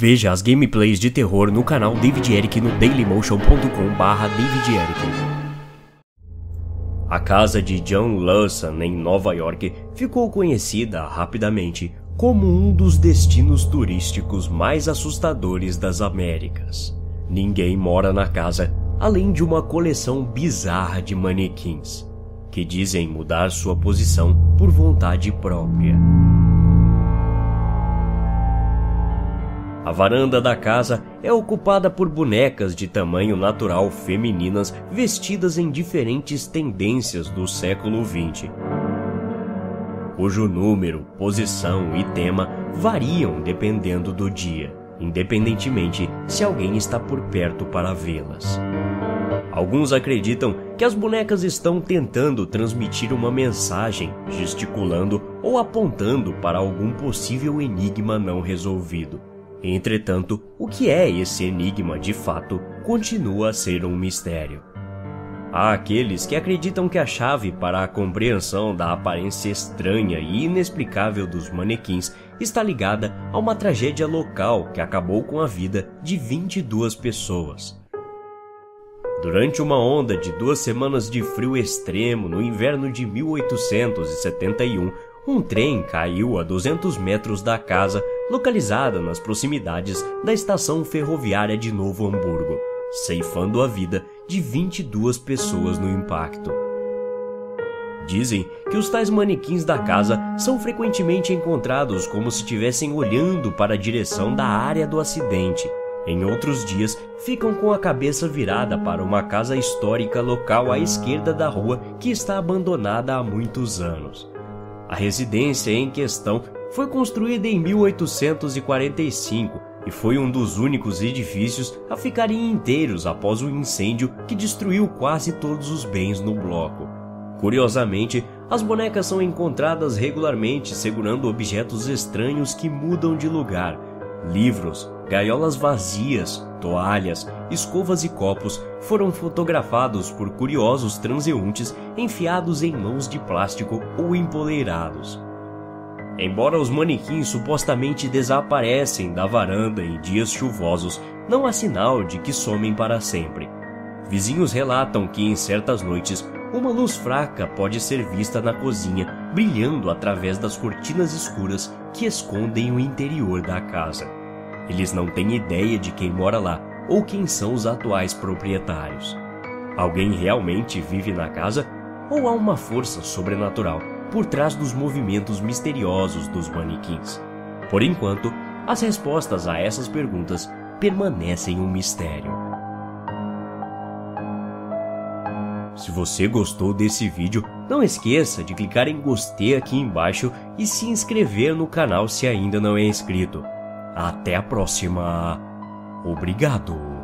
Veja as gameplays de terror no canal David Eric no dailymotion.com davideric. A casa de John Lawson em Nova York ficou conhecida rapidamente como um dos destinos turísticos mais assustadores das Américas. Ninguém mora na casa além de uma coleção bizarra de manequins, que dizem mudar sua posição por vontade própria. A varanda da casa é ocupada por bonecas de tamanho natural femininas vestidas em diferentes tendências do século XX, cujo número, posição e tema variam dependendo do dia, independentemente se alguém está por perto para vê-las. Alguns acreditam que as bonecas estão tentando transmitir uma mensagem, gesticulando ou apontando para algum possível enigma não resolvido. Entretanto, o que é esse enigma de fato continua a ser um mistério. Há aqueles que acreditam que a chave para a compreensão da aparência estranha e inexplicável dos manequins está ligada a uma tragédia local que acabou com a vida de 22 pessoas. Durante uma onda de duas semanas de frio extremo no inverno de 1871, um trem caiu a 200 metros da casa, localizada nas proximidades da estação ferroviária de Novo Hamburgo, ceifando a vida de 22 pessoas no impacto. Dizem que os tais manequins da casa são frequentemente encontrados como se estivessem olhando para a direção da área do acidente. Em outros dias, ficam com a cabeça virada para uma casa histórica local à esquerda da rua que está abandonada há muitos anos. A residência em questão foi construída em 1845 e foi um dos únicos edifícios a ficarem inteiros após o incêndio que destruiu quase todos os bens no bloco. Curiosamente, as bonecas são encontradas regularmente segurando objetos estranhos que mudam de lugar. Livros, gaiolas vazias, toalhas, escovas e copos foram fotografados por curiosos transeuntes enfiados em mãos de plástico ou empoleirados. Embora os manequins supostamente desaparecem da varanda em dias chuvosos, não há sinal de que somem para sempre. Vizinhos relatam que em certas noites uma luz fraca pode ser vista na cozinha, brilhando através das cortinas escuras que escondem o interior da casa. Eles não têm ideia de quem mora lá ou quem são os atuais proprietários. Alguém realmente vive na casa ou há uma força sobrenatural por trás dos movimentos misteriosos dos manequins? Por enquanto, as respostas a essas perguntas permanecem um mistério. Se você gostou desse vídeo, não esqueça de clicar em gostei aqui embaixo e se inscrever no canal se ainda não é inscrito. Até a próxima. Obrigado.